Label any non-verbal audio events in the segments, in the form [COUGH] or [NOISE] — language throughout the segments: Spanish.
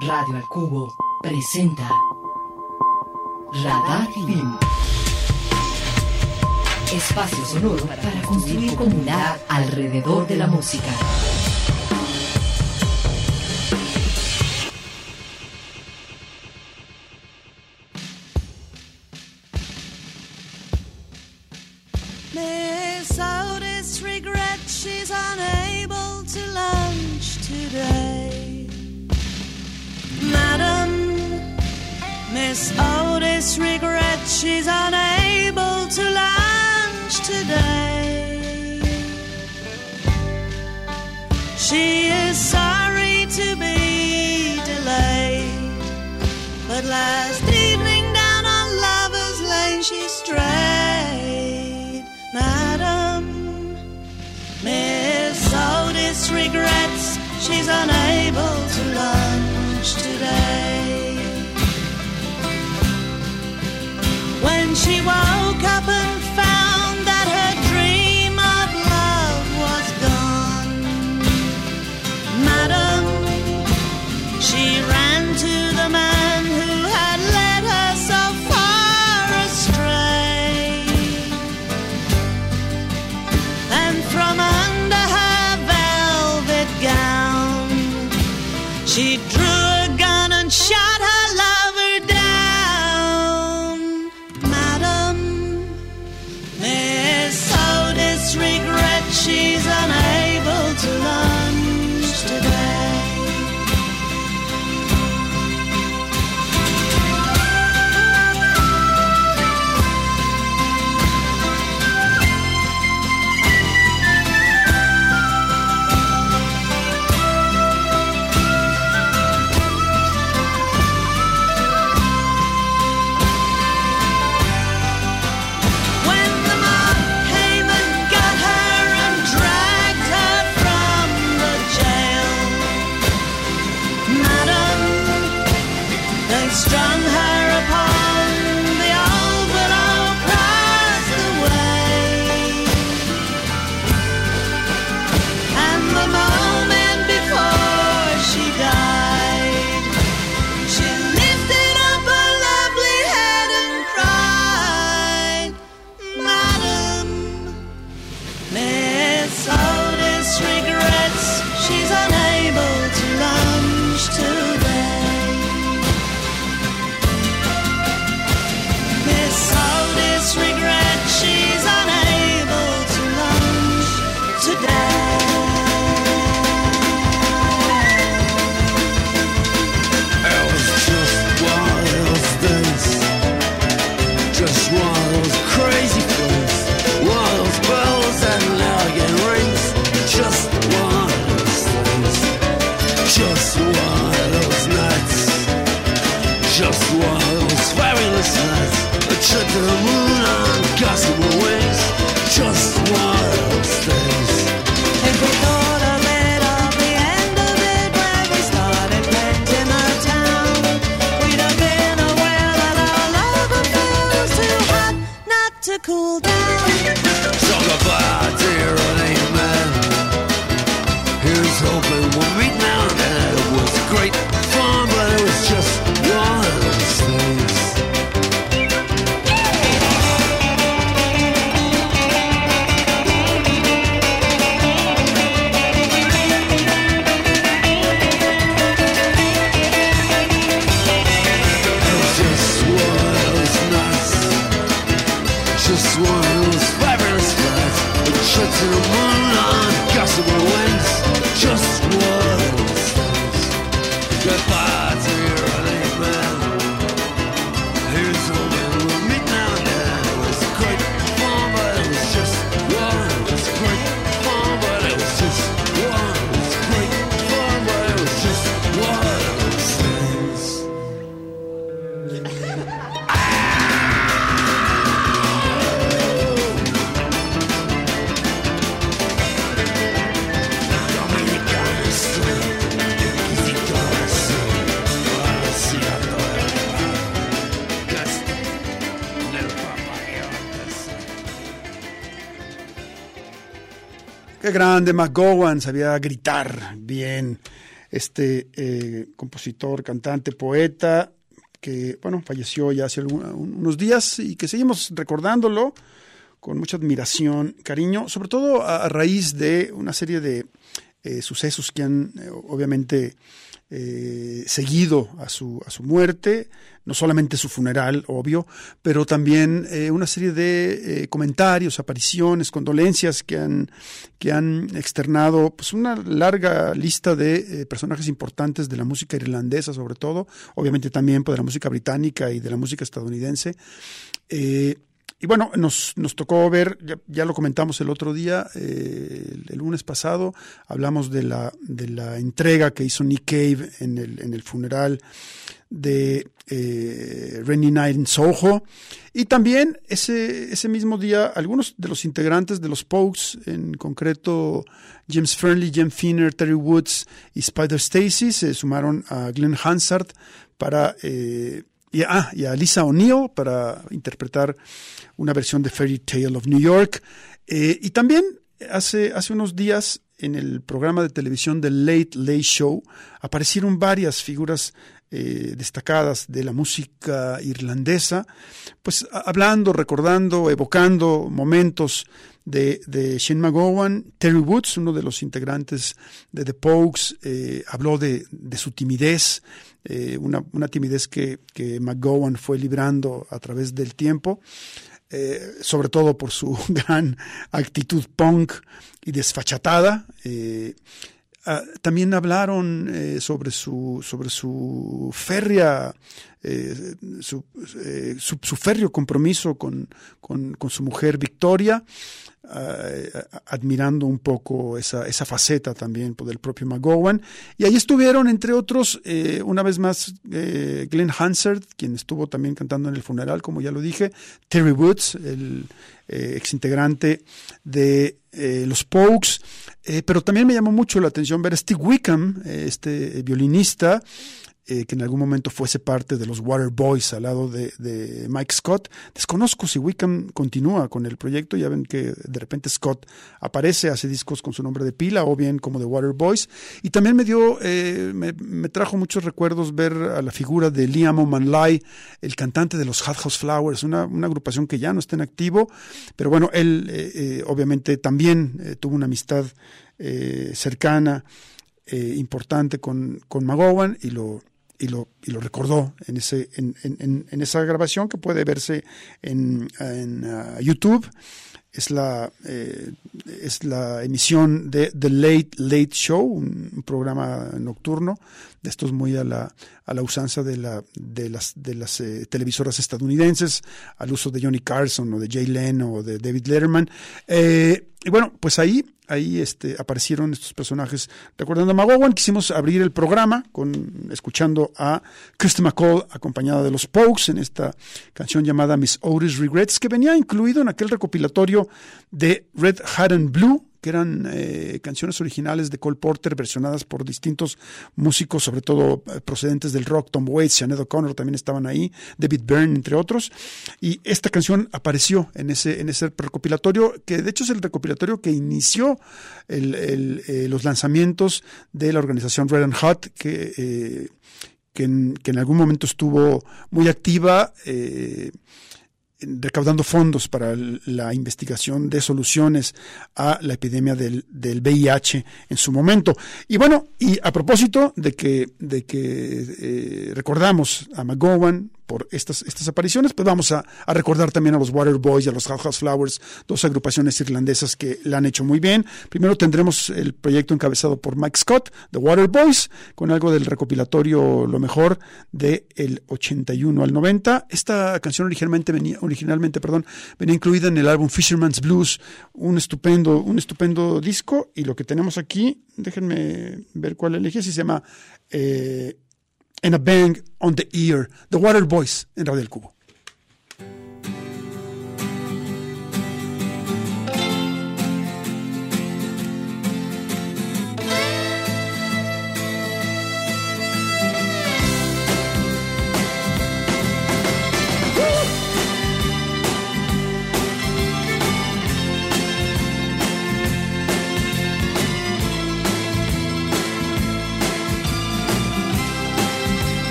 Radio al Cubo presenta Radar Film. Espacio sonoro para construir comunidad alrededor de la música. she was. This world is very less Check the moon on gospel wings. Just one grande McGowan sabía gritar bien. Este eh, compositor, cantante, poeta, que, bueno, falleció ya hace algún, unos días y que seguimos recordándolo con mucha admiración, cariño, sobre todo a, raíz de una serie de eh, sucesos que han, eh, obviamente, eh, seguido a su, a su muerte, no solamente su funeral, obvio, pero también eh, una serie de eh, comentarios, apariciones, condolencias que han, que han externado pues, una larga lista de personajes importantes de la música irlandesa, sobre todo, obviamente también pues, de la música británica y de la música estadounidense. Eh, y bueno, nos, nos tocó ver, ya, lo comentamos el otro día, eh, el, lunes pasado, hablamos de la, de la entrega que hizo Nick Cave en el, en el funeral de eh, Rainy Night Soho. Y también ese, ese mismo día, algunos de los integrantes de los Pokes, en concreto James Fernley, Jem Finner, Terry Woods y Spider Stacy, se sumaron a Glenn Hansard para, eh, y, ah, y a Lisa O'Neill para interpretar una versión de Fairy Tale of New York. Eh, y también hace, hace unos días en el programa de televisión The Late Late Show aparecieron varias figuras eh, destacadas de la música irlandesa, pues hablando, recordando, evocando momentos de, de Shane McGowan. Terry Woods, uno de los integrantes de The Pogues, eh, habló de, de su timidez, eh, una, una timidez que, que McGowan fue librando a través del tiempo. Sobre todo por su [LAUGHS] gran actitud punk y desfachatada. Ah, también hablaron eh, sobre su sobre su férrea eh, su, eh, su, su férreo compromiso con, con, su mujer Victoria admirando un poco esa, esa faceta también pues, del propio McGowan. Y ahí estuvieron, entre otros, eh, una vez más, eh, Glenn Hansard, quien estuvo también cantando en el funeral, como ya lo dije, Terry Woods, el eh, exintegrante de eh, los Pokes, eh, pero también me llamó mucho la atención ver a Steve Wickham, eh, este violinista, eh, que en algún momento fuese parte de los Waterboys al lado de, de, Mike Scott. Desconozco si Wickham continúa con el proyecto, ya ven que de repente Scott aparece, hace discos con su nombre de pila o bien como de Waterboys. Y también me dio, eh, me, me, trajo muchos recuerdos ver a la figura de Liam O'Manlay, el cantante de los Hot House Flowers, una, una agrupación que ya no está en activo, pero bueno, él eh, eh, obviamente también tuvo una amistad cercana, eh, importante con, con McGowan y lo y lo, y lo recordó en, ese, en, en, en, esa grabación que puede verse en, en uh, YouTube. Es la, eh, es la emisión de The Late Late Show, un, programa nocturno, de estos muy a la, a la usanza de, la, de las, de las eh, televisoras estadounidenses, al uso de Johnny Carson o de Jay Leno o de David Letterman. Eh, y bueno, pues ahí ahí este, aparecieron estos personajes. Recordando a McGowan, quisimos abrir el programa con, escuchando a Kirsty McCall acompañada de los Pokes en esta canción llamada Miss Otis Regrets, que venía incluido en aquel recopilatorio de Red Hat and Blue, que eran eh, canciones originales de Cole Porter versionadas por distintos músicos, sobre todo eh, procedentes del rock, Tom Waits, Sinead O'Connor también estaban ahí, David Byrne, entre otros, y esta canción apareció en ese, en ese recopilatorio, que de hecho es el recopilatorio que inició eh, los lanzamientos de la organización Red and Hot, que, eh, que en, que, en, algún momento estuvo muy activa recaudando fondos para la investigación de soluciones a la epidemia del, del, VIH en su momento. Y bueno, y a propósito de que, de que eh, recordamos a McGowan por estas, estas apariciones, pues vamos a, a, recordar también a los Waterboys y a los House Flowers, dos agrupaciones irlandesas que la han hecho muy bien. Primero tendremos el proyecto encabezado por Mike Scott, The Waterboys, con algo del recopilatorio Lo Mejor del de 81 al 90. Esta canción originalmente venía, originalmente, perdón, venía incluida en el álbum Fisherman's Blues, un estupendo, un estupendo disco, y lo que tenemos aquí, déjenme ver cuál elegí, si se llama eh, en a bang on the ear, The Water Boys en Radio del Cubo.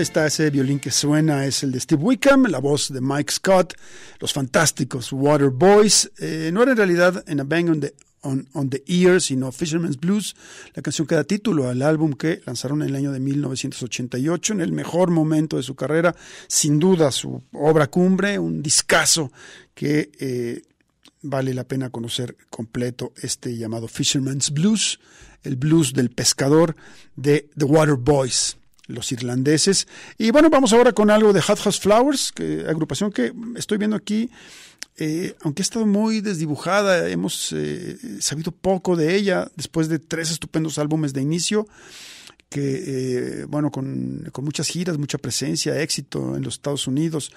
Está ese violín que suena, es el de Steve Wickham, la voz de Mike Scott, los fantásticos Water Boys. Eh, no era en realidad en A Bang on the, on, sino Fisherman's Blues, la canción que da título al álbum que lanzaron en el año de 1988, en el mejor momento de su carrera, sin duda su obra cumbre, un discazo que eh, vale la pena conocer completo este llamado Fisherman's Blues, el blues del pescador de The Water Boys los irlandeses. Y bueno, vamos ahora con algo de Hot House Flowers, que, agrupación que estoy viendo aquí, eh, aunque ha estado muy desdibujada, hemos eh, sabido poco de ella después de tres estupendos álbumes de inicio que, eh, bueno, con, con, muchas giras, mucha presencia, éxito en los Estados Unidos.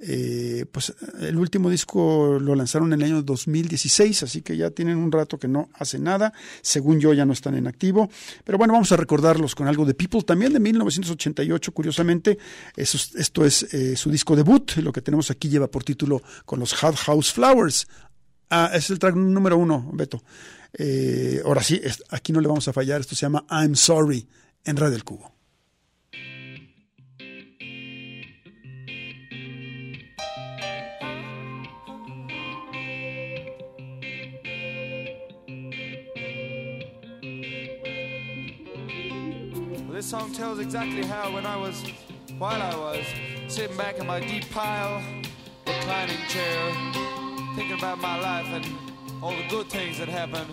Eh, pues el último disco lo lanzaron en el año 2016, así que ya tienen un rato que no hace nada. Según yo, ya no están en activo. Pero bueno, vamos a recordarlos con algo de People también de 1988, curiosamente. Esto es eh, su disco debut. Lo que tenemos aquí lleva por título con los Hot House Flowers. Ah, es el track número uno, Beto. Eh, ahora sí, aquí no le vamos a fallar. Esto se llama I'm Sorry en Radio del Cubo. Song tells exactly how when I was, while I was sitting back in my deep pile, reclining chair, thinking about my life and all the good things that happened.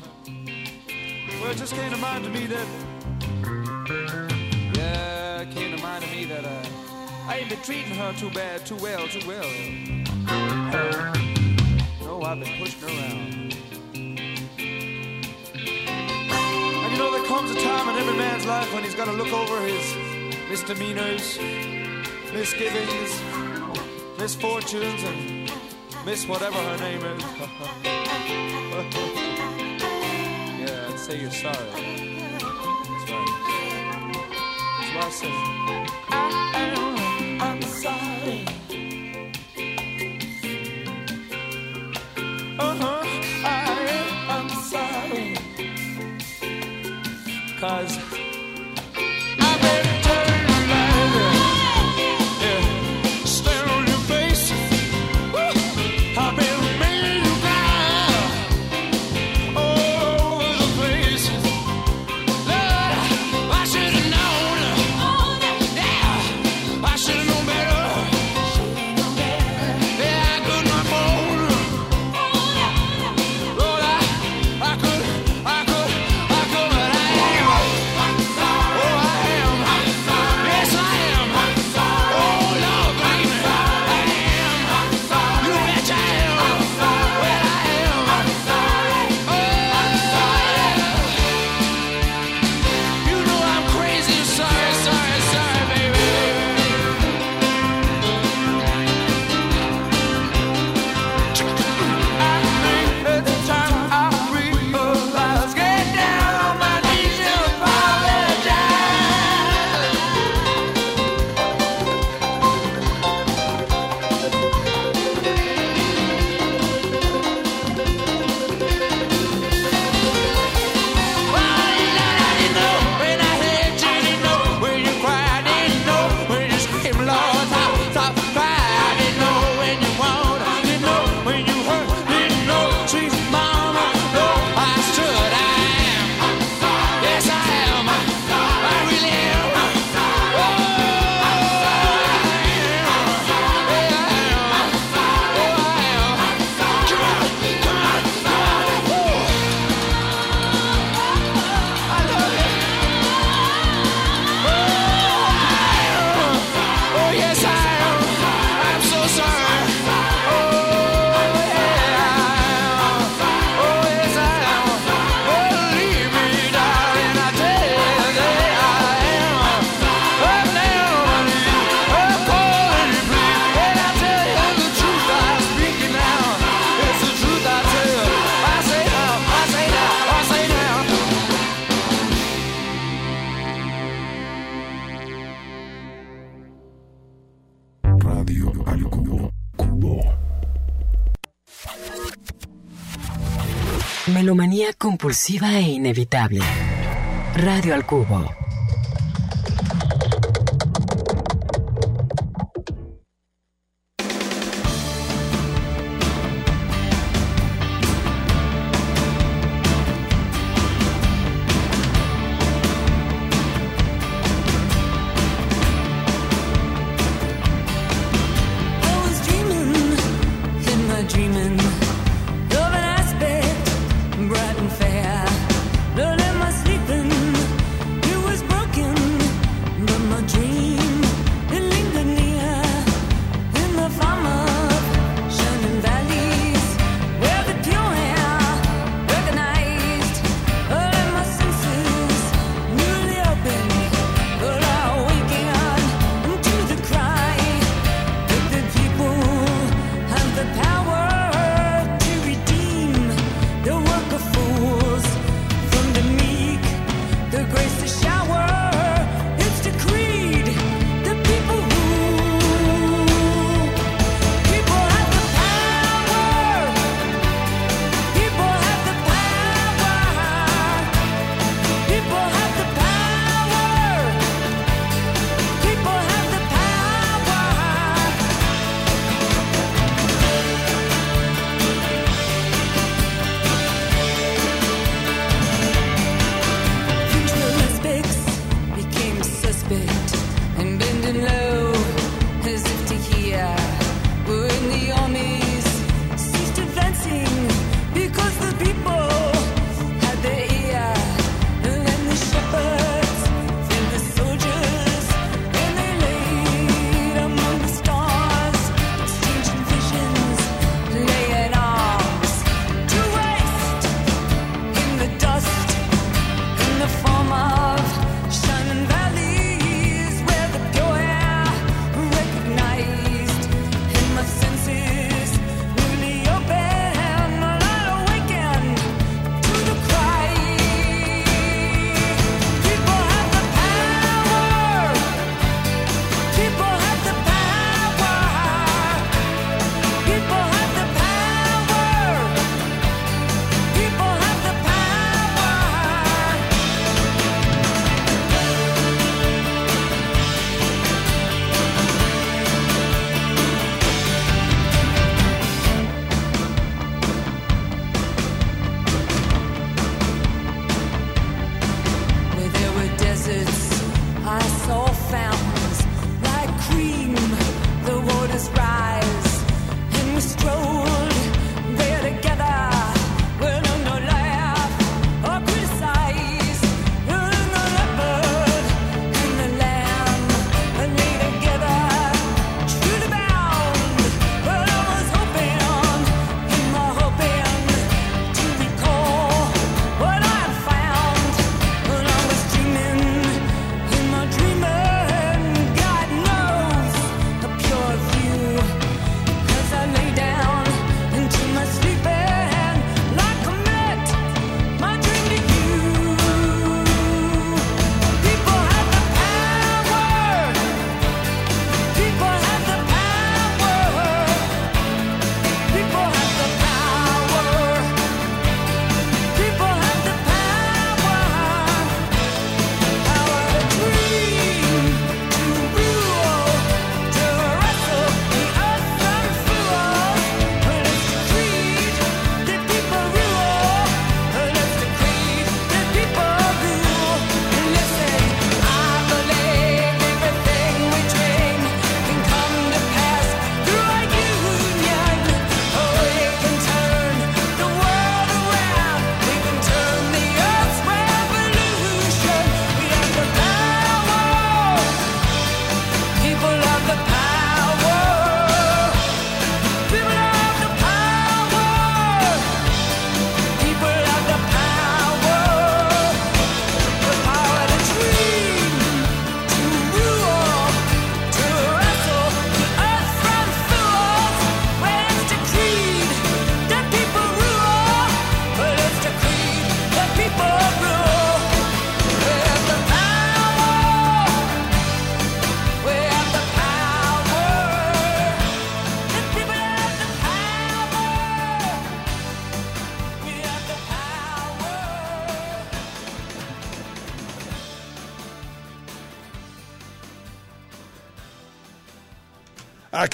Well, it just came to mind to me that, yeah, it came to mind to me that uh, I ain't been treating her too bad, too well, too well. No, I've been pushing around. Know, there comes a time in every man's life when he's got to look over his misdemeanors, misgivings, misfortunes, and miss whatever her name is. [LAUGHS] yeah, and say you're sorry. That's right. That's what I say. because compulsiva e inevitable. Radio al cubo.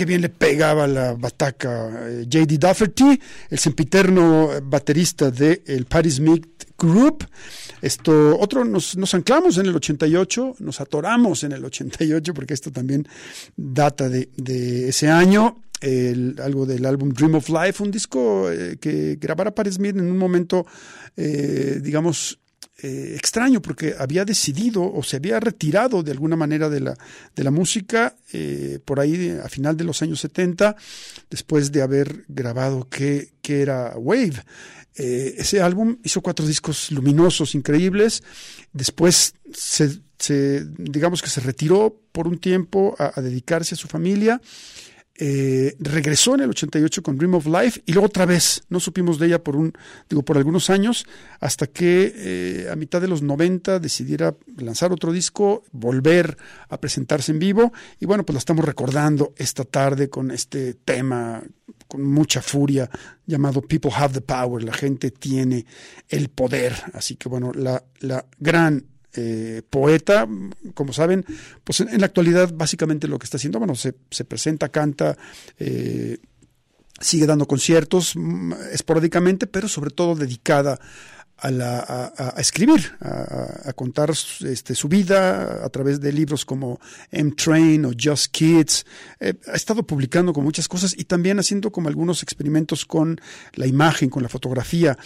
Qué bien le pegaba la bataca eh, J.D. Dafferty, el sempiterno baterista de el Patti Smith Group. Esto, otro, nos, nos anclamos en el 88, nos atoramos en el 88, porque esto también data de, de ese año. Algo del álbum Dream of Life, un disco eh, que grabara Patti Smith en un momento, eh, digamos, eh, extraño porque había decidido o se había retirado de alguna manera de la, de la música eh, por ahí a final de los años 70, después de haber grabado que, era Wave. Eh, ese álbum hizo cuatro discos luminosos, increíbles. Después se, se- digamos que se retiró por un tiempo a dedicarse a su familia. Eh, regresó en el 88 con Dream of Life y luego otra vez no supimos de ella por un digo por algunos años hasta que eh, a mitad de los 90 decidiera lanzar otro disco volver a presentarse en vivo y bueno pues la estamos recordando esta tarde con este tema con mucha furia llamado People Have the Power la gente tiene el poder. Así que bueno la, la gran eh, poeta, como saben, pues en, la actualidad básicamente lo que está haciendo, bueno, se, se presenta, canta, eh, sigue dando conciertos mm, esporádicamente, pero sobre todo dedicada a, escribir, a, contar este, su vida a través de libros como M-Train o Just Kids. Eh, ha estado publicando con muchas cosas y también haciendo como algunos experimentos con la imagen, con la fotografía.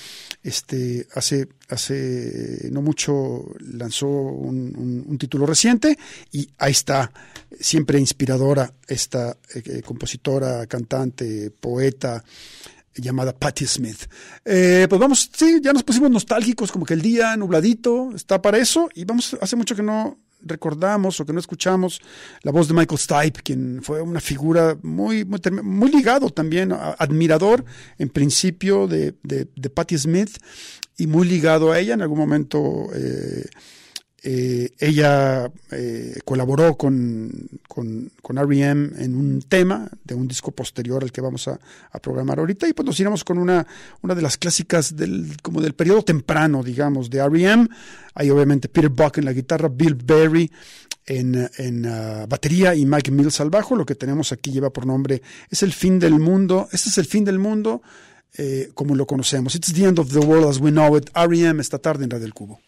Este, hace, hace no mucho lanzó un título reciente y ahí está, siempre inspiradora esta eh, eh, compositora, cantante, poeta llamada Patti Smith. Eh, pues vamos, sí, ya nos pusimos nostálgicos, como que el día nubladito está para eso, y vamos, hace mucho que no recordamos o que no escuchamos la voz de Michael Stipe, quien fue una figura muy, muy, muy ligado también, admirador en principio de, de, de Patti Smith y muy ligado a ella en algún momento. eh, eh, ella eh, colaboró con, con, con R.E.M. en un tema de un disco posterior al que vamos a, programar ahorita y pues nos iremos con una, una de las clásicas del, como del periodo temprano, digamos, de R.E.M. Hay obviamente Peter Buck en la guitarra, Bill Berry en, en ah, batería y Mike Mills al bajo. Lo que tenemos aquí lleva por nombre Es el fin del mundo. Este es el fin del mundo eh, como lo conocemos. It's the end of the world as we know it. R.E.M. esta tarde en Radio Cubo.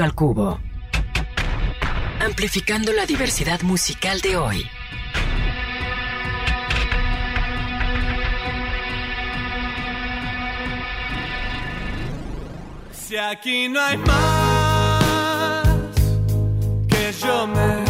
Al Cubo. Amplificando la diversidad musical de hoy. Si aquí no hay más que yo me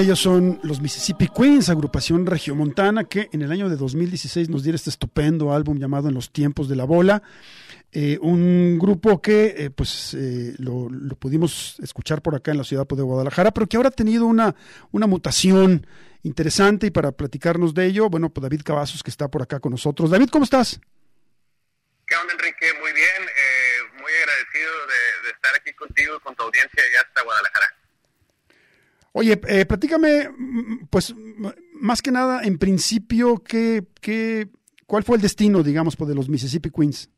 ellos son los Mississippi Queens, agrupación regiomontana que en el año de 2016 nos diera este estupendo álbum llamado En los tiempos de la bola. Eh, un grupo que eh, pues eh, lo, pudimos escuchar por acá en la ciudad de Guadalajara, pero que ahora ha tenido una, una mutación interesante y para platicarnos de ello, bueno, pues David Cavazos que está por acá con nosotros. David, ¿cómo estás? ¿Qué onda, Enrique? Muy bien. eh, muy agradecido de, de estar aquí contigo y con tu audiencia ya hasta Guadalajara. Oye, eh, platícame, pues más que nada, en principio, ¿qué, qué, ¿cuál fue el destino, digamos, pues, de los Mississippi Queens?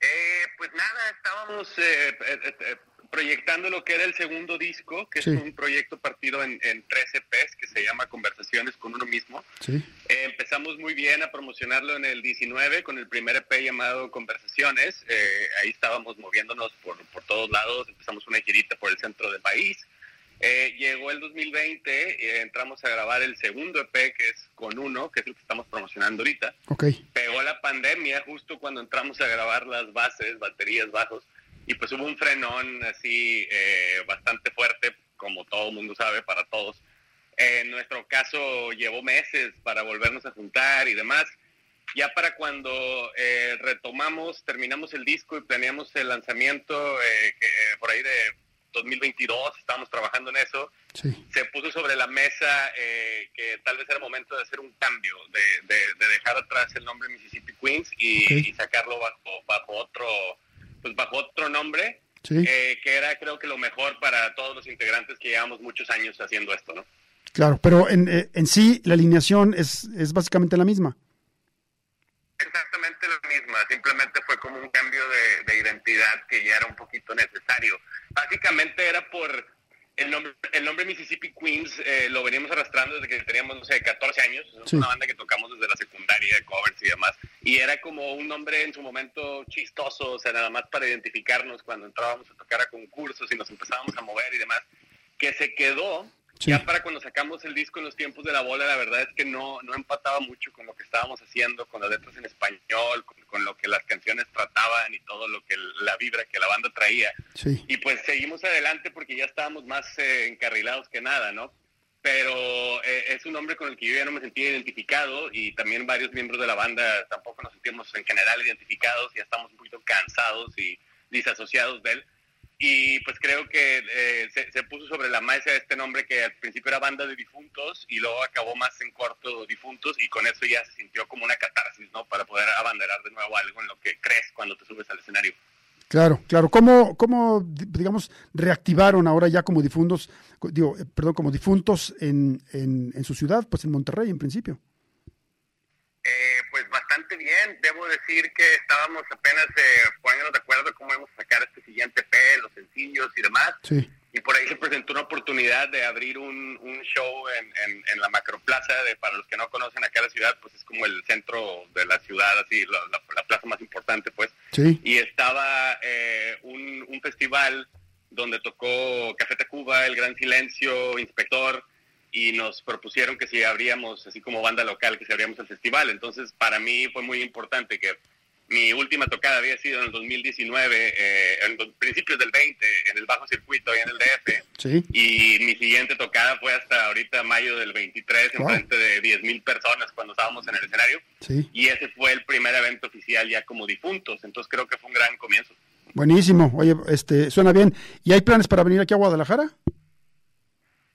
Eh, pues nada, estábamos eh, eh, eh, proyectando lo que era el segundo disco, que Sí. es un proyecto partido en, en tres EPs que se llama Conversaciones con uno mismo. Sí. Eh, empezamos muy bien a promocionarlo en el 19 con el primer EP llamado Conversaciones. Eh, ahí estábamos moviéndonos por, por todos lados, empezamos una girita por el centro del país. Eh, llegó el 2020, eh, entramos a grabar el segundo EP que es Con Uno, que es el que estamos promocionando ahorita. Ok. Pegó la pandemia justo cuando entramos a grabar las bases, baterías, bajos, y pues hubo un frenón así eh, bastante fuerte, como todo el mundo sabe, para todos. Eh, en nuestro caso llevó meses para volvernos a juntar y demás. Ya para cuando eh, retomamos, terminamos el disco y planeamos el lanzamiento eh, que, eh, por ahí de 2022, estábamos trabajando en eso, Sí. se puso sobre la mesa eh, que tal vez era momento de hacer un cambio, de, de- de dejar atrás el nombre Mississippi Queens y, sacarlo bajo, bajo otro pues bajo otro nombre, Sí. eh, que era creo que lo mejor para todos los integrantes que llevamos muchos años haciendo esto, ¿no? Claro, pero en, eh, en sí la alineación es, es básicamente la misma. Exactamente la misma, simplemente fue como un cambio de, de identidad que ya era un poquito necesario. Básicamente era por el nombre, el nombre Mississippi Queens, eh, lo veníamos arrastrando desde que teníamos, no sé, 14 años, es Sí. una banda que tocamos desde la secundaria, covers y demás, y era como un nombre en su momento chistoso, o sea, nada más para identificarnos cuando entrábamos a tocar a concursos y nos empezábamos a mover y demás, que se quedó Sí. ya para cuando sacamos el disco en los tiempos de la bola, la verdad es que no, no empataba mucho con lo que estábamos haciendo, con las letras en español, con, con lo que las canciones trataban y todo lo que la vibra que la banda traía. Sí. Y pues seguimos adelante porque ya estábamos más eh, encarrilados que nada, ¿no? Pero eh, es un nombre con el que yo ya no me sentía identificado y también varios miembros de la banda tampoco nos sentimos en general identificados, ya estamos un poquito cansados y disasociados de él. Y pues creo que eh, se, se puso sobre la mesa este nombre que al principio era banda de difuntos y luego acabó más en corto difuntos y con eso ya se sintió como una catarsis, ¿no? Para poder abanderar de nuevo algo en lo que crees cuando te subes al escenario. Claro, claro. ¿Cómo, cómo di- digamos, reactivaron ahora ya como difuntos, digo, eh, perdón, como difuntos en, en su ciudad, pues en Monterrey en principio? Bastante bien. Debo decir que estábamos apenas eh, poniéndonos de acuerdo cómo íbamos a sacar este siguiente P, los sencillos y demás. Sí. Y por ahí se presentó una oportunidad de abrir un, un show en, en, en la Macroplaza. De, para los que no conocen acá la ciudad, pues es como el centro de la ciudad, así, la, la- la plaza más importante, pues. Sí. Y estaba eh, un, un festival donde tocó Café Tacuba, El Gran Silencio, Inspector, y nos propusieron que si abríamos, así como banda local, que si abríamos el festival. Entonces, para mí fue muy importante que mi última tocada había sido en el 2019, eh, en los principios del 20, en el bajo circuito y en el DF. Sí. Y mi siguiente tocada fue hasta ahorita mayo del 23, en Wow. frente de 10 mil personas cuando estábamos en el escenario. Sí. Y ese fue el primer evento oficial ya como difuntos. Entonces creo que fue un gran comienzo. Buenísimo. Oye, este, suena bien. ¿Y hay planes para venir aquí a Guadalajara?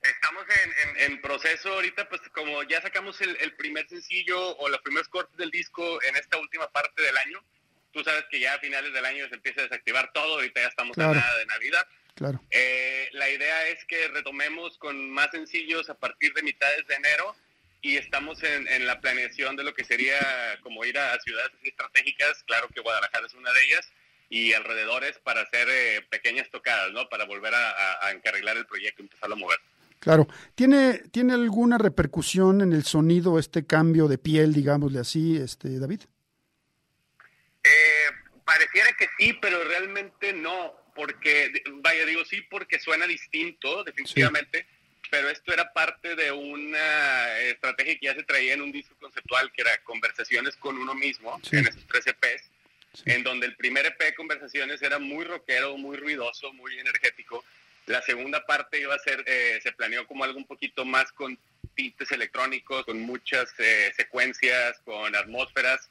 Estamos en, en- en proceso ahorita, pues como ya sacamos el, el primer sencillo o los primeros cortes del disco en esta última parte del año. Tú sabes que ya a finales del año se empieza a desactivar todo, ahorita ya estamos Claro. a nada de Navidad. Claro. Eh, la idea es que retomemos con más sencillos a partir de mitades de enero y estamos en, en la planeación de lo que sería como ir a, ciudades estratégicas, claro que Guadalajara es una de ellas, y alrededores para hacer eh, pequeñas tocadas, ¿no? Para volver a, a- a encarrilar el proyecto, empezarlo a mover. Claro. ¿Tiene, ¿Tiene alguna repercusión en el sonido este cambio de piel, digámosle así, este, David? Eh, pareciera que sí, pero realmente no, porque, vaya, digo sí porque suena distinto, definitivamente, pero esto era parte de una estrategia que ya se traía en un disco conceptual que era conversaciones con uno mismo, Sí. en esos tres EPs, Sí. en donde el primer EP Conversaciones era muy rockero, muy ruidoso, muy energético. La segunda parte iba a ser, eh, se planeó como algo un poquito más con tintes electrónicos, con muchas eh, secuencias, con atmósferas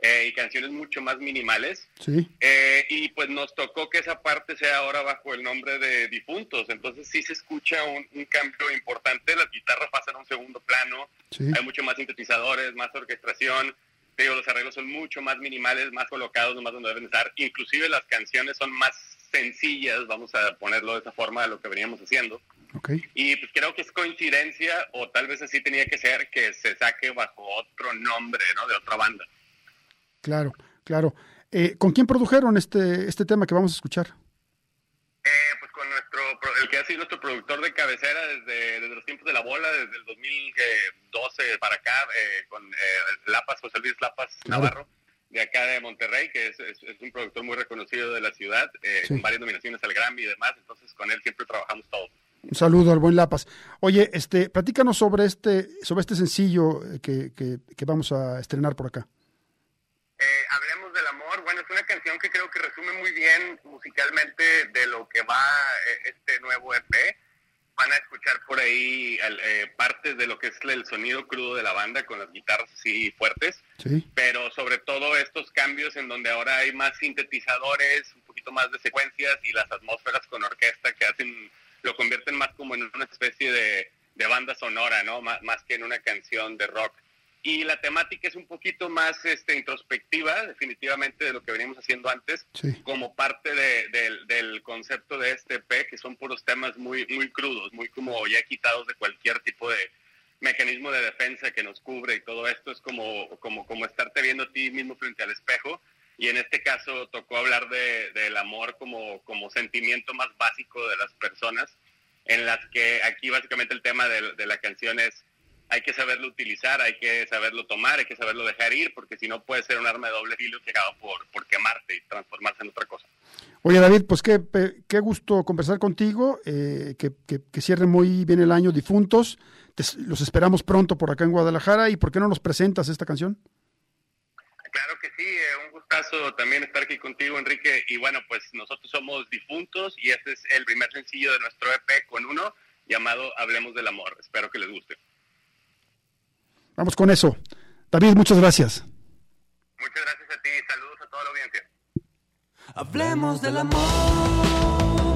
eh, y canciones mucho más minimales. Sí. Eh, y pues nos tocó que esa parte sea ahora bajo el nombre de difuntos. Entonces sí se escucha un, un cambio importante. Las guitarras pasan a un segundo plano. Sí. Hay mucho más sintetizadores, más orquestación. Te digo, los arreglos son mucho más minimales, más colocados, nomás donde deben estar. Inclusive las canciones son más sencillas, vamos a ponerlo de esa forma de lo que veníamos haciendo. Y pues creo que es coincidencia, o tal vez así tenía que ser, que se saque bajo otro nombre, ¿no? De otra banda. Claro, claro. Eh, ¿Con quién produjeron este, este tema que vamos a escuchar? Eh, pues con nuestro, el que ha sido nuestro productor de cabecera desde, desde los tiempos de la bola, desde el 2012 para acá, eh, con eh, Lapas, José Luis Lapas Claro. Navarro, de acá de Monterrey, que es, es- es un productor muy reconocido de la ciudad, eh, Sí. con varias nominaciones al Grammy y demás, entonces con él siempre trabajamos todos. Un saludo al buen Lapas. Oye, este, platícanos sobre este, sobre este sencillo eh, que, que, que vamos a estrenar por acá. Eh, Hablemos del amor. Bueno, es una canción que creo que resume muy bien musicalmente de lo que va este nuevo EP. Van a escuchar por ahí eh, partes de lo que es el sonido crudo de la banda con las guitarras así fuertes, Sí. pero sobre todo estos cambios en donde ahora hay más sintetizadores, un poquito más de secuencias y las atmósferas con orquesta que hacen, lo convierten más como en una especie de, de banda sonora, ¿no? Más, más que en una canción de rock y la temática es un poquito más este, introspectiva, definitivamente, de lo que veníamos haciendo antes, Sí. como parte de- del- del concepto de este EP, que son puros temas muy, muy crudos, muy como ya quitados de cualquier tipo de mecanismo de defensa que nos cubre y todo esto es como, como, como estarte viendo a ti mismo frente al espejo. Y en este caso tocó hablar de, del amor como, como sentimiento más básico de las personas, en las que aquí básicamente el tema de, de la canción es hay que saberlo utilizar, hay que saberlo tomar, hay que saberlo dejar ir, porque si no puede ser un arma de doble filo que acaba por, por quemarte y transformarse en otra cosa. Oye, David, pues qué, qué gusto conversar contigo, eh, que, que, que cierre muy bien el año difuntos. Te- los esperamos pronto por acá en Guadalajara y ¿por qué no nos presentas esta canción? Claro que sí, eh, un gustazo también estar aquí contigo, Enrique. Y bueno, pues nosotros somos difuntos y este es el primer sencillo de nuestro EP con uno llamado Hablemos del Amor. Espero que les guste. Vamos con eso. David, muchas gracias. Muchas gracias a ti, saludos a toda la audiencia. Hablemos del amor,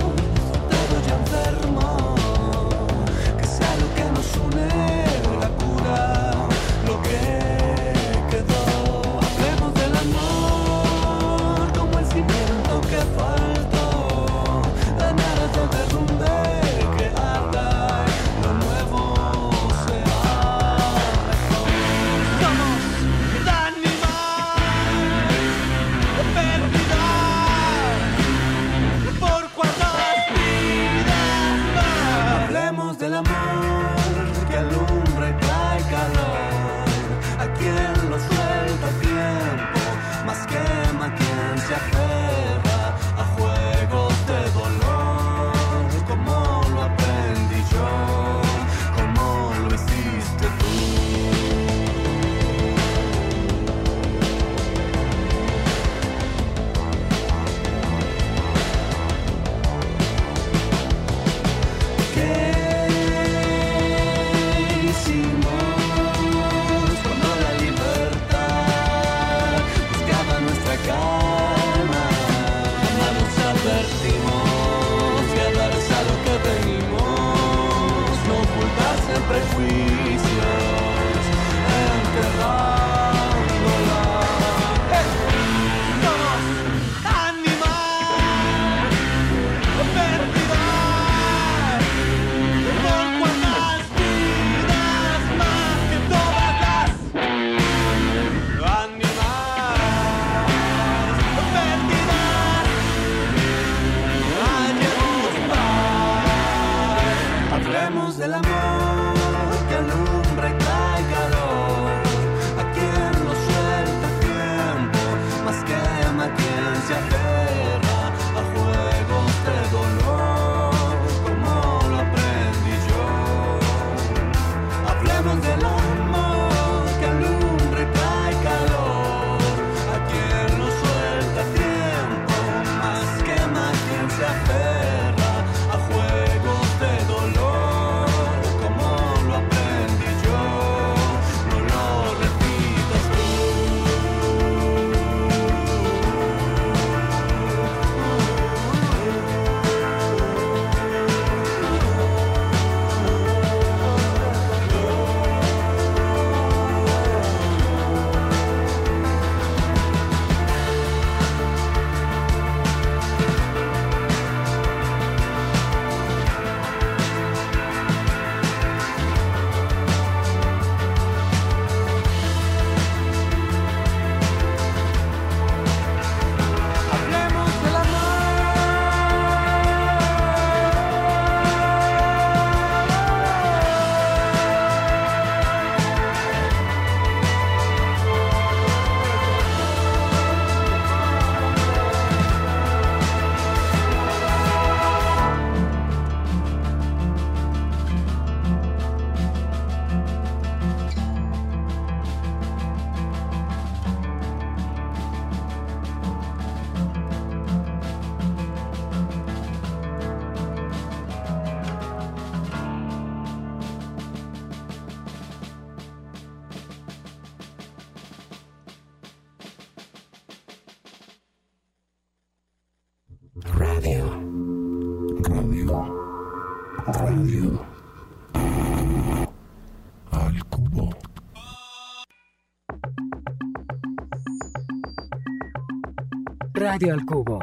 Radio al Cubo,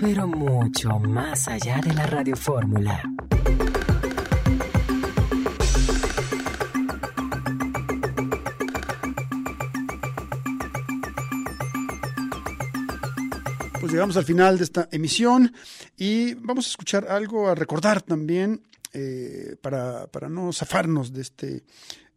pero mucho más allá de la radiofórmula. Pues llegamos al final de esta emisión y vamos a escuchar algo a recordar también eh, para, para no zafarnos de este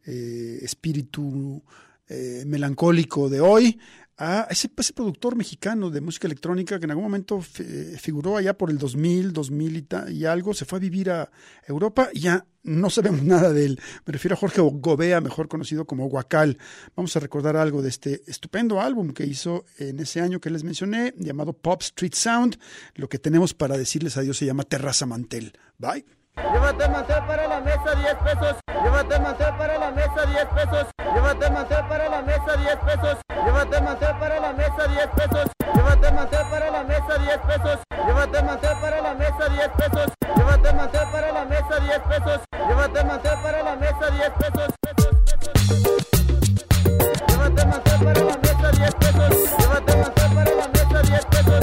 eh, espíritu eh, melancólico de hoy a ese, productor mexicano de música electrónica que en algún momento fi- figuró allá por el 2000, 2000 y, ta- y algo, se fue a vivir a Europa y ya no sabemos [LAUGHS] nada de él. Me refiero a Jorge Gobea, mejor conocido como Guacal. Vamos a recordar algo de este estupendo álbum que hizo en ese año que les mencioné, llamado Pop Street Sound. Lo que tenemos para decirles adiós se llama Terraza Mantel. Bye. Llévate mantel para la mesa 10 pesos. Llévate mantel para la mesa 10 pesos. Llévate mantel para la mesa 10 pesos. Llévate mantel para la mesa 10 pesos. Llévate mantel para la mesa 10 pesos. Llévate mantel para la mesa 10 pesos. Llévate mantel para la mesa 10 pesos. Llévate mantel para la mesa 10 pesos. Llévate mantel para la mesa 10 pesos. Llévate mantel para la mesa 10 pesos.